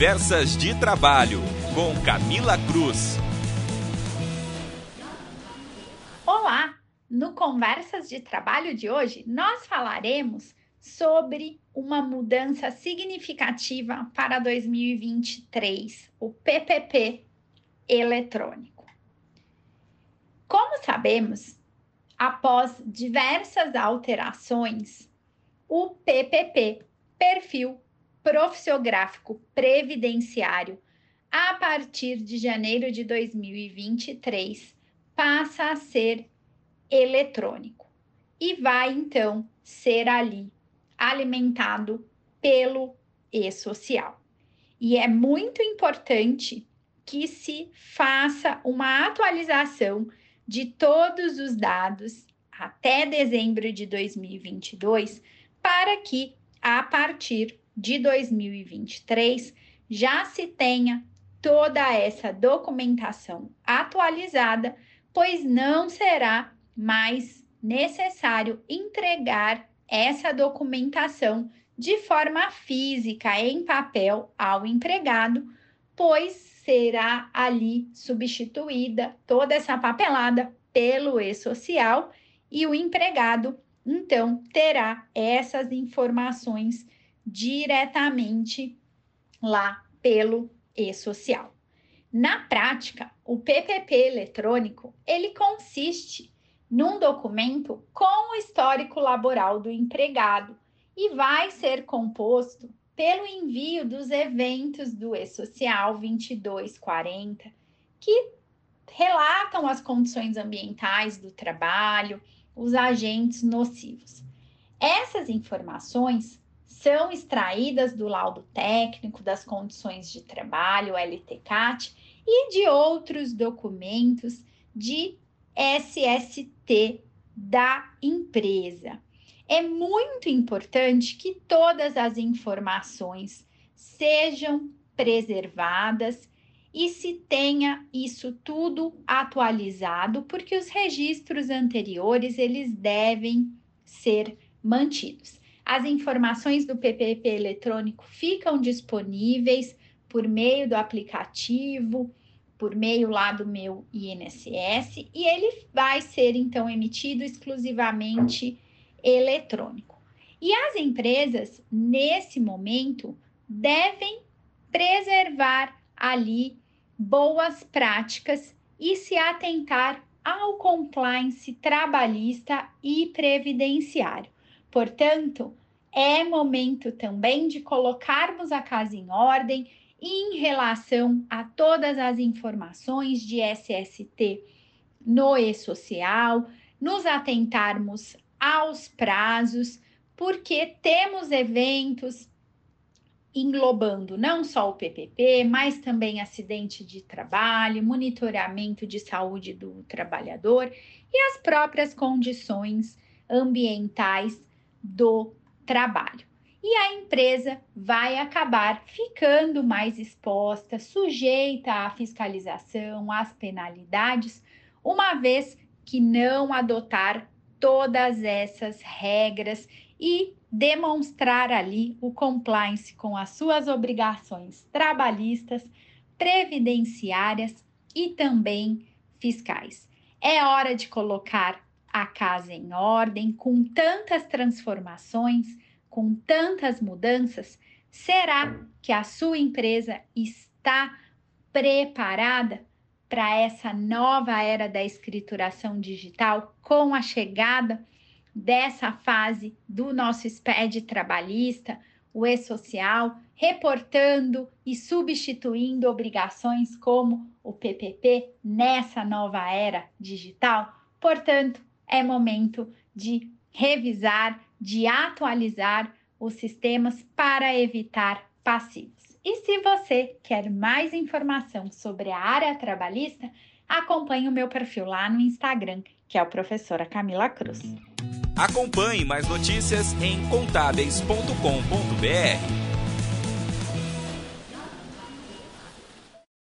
Conversas de Trabalho, com Camila Cruz. Olá! No Conversas de Trabalho de hoje, nós falaremos sobre uma mudança significativa para 2023, o PPP eletrônico. Como sabemos, após diversas alterações, o PPP, Perfil Profissiográfico Previdenciário, a partir de janeiro de 2023, passa a ser eletrônico e vai então ser ali alimentado pelo e-social. E é muito importante que se faça uma atualização de todos os dados até dezembro de 2022, para que a partir de 2023 já se tenha toda essa documentação atualizada, pois não será mais necessário entregar essa documentação de forma física em papel ao empregado, pois será ali substituída toda essa papelada pelo e-social e o empregado então terá essas informações diretamente lá pelo e-social. Na prática, o PPP eletrônico, ele consiste num documento com o histórico laboral do empregado e vai ser composto pelo envio dos eventos do E-Social 2240, que relatam as condições ambientais do trabalho, os agentes nocivos. Essas informações são extraídas do laudo técnico das condições de trabalho, LTCAT, e de outros documentos de SST da empresa. É muito importante que todas as informações sejam preservadas e se tenha isso tudo atualizado, porque os registros anteriores eles devem ser mantidos. As informações do PPP eletrônico ficam disponíveis por meio do aplicativo por meio lá do meu INSS e ele vai ser então emitido exclusivamente eletrônico. E as empresas, nesse momento, devem preservar ali boas práticas e se atentar ao compliance trabalhista e previdenciário. Portanto, é momento também de colocarmos a casa em ordem em relação a todas as informações de SST no e-social, nos atentarmos aos prazos, porque temos eventos englobando não só o PPP, mas também acidente de trabalho, monitoramento de saúde do trabalhador e as próprias condições ambientais do trabalho e a empresa vai acabar ficando mais exposta, sujeita à fiscalização, às penalidades, uma vez que não adotar todas essas regras e demonstrar ali o compliance com as suas obrigações trabalhistas, previdenciárias e também fiscais. É hora de colocar a casa em ordem com tantas transformações com tantas mudanças, será que a sua empresa está preparada para essa nova era da escrituração digital com a chegada dessa fase do nosso SPED trabalhista, o e-social, reportando e substituindo obrigações como o PPP nessa nova era digital? Portanto, é momento de revisar de atualizar os sistemas para evitar passivos. E se você quer mais informação sobre a área trabalhista, acompanhe o meu perfil lá no Instagram, que é o professora Camila Cruz. Acompanhe mais notícias em contábeis.com.br.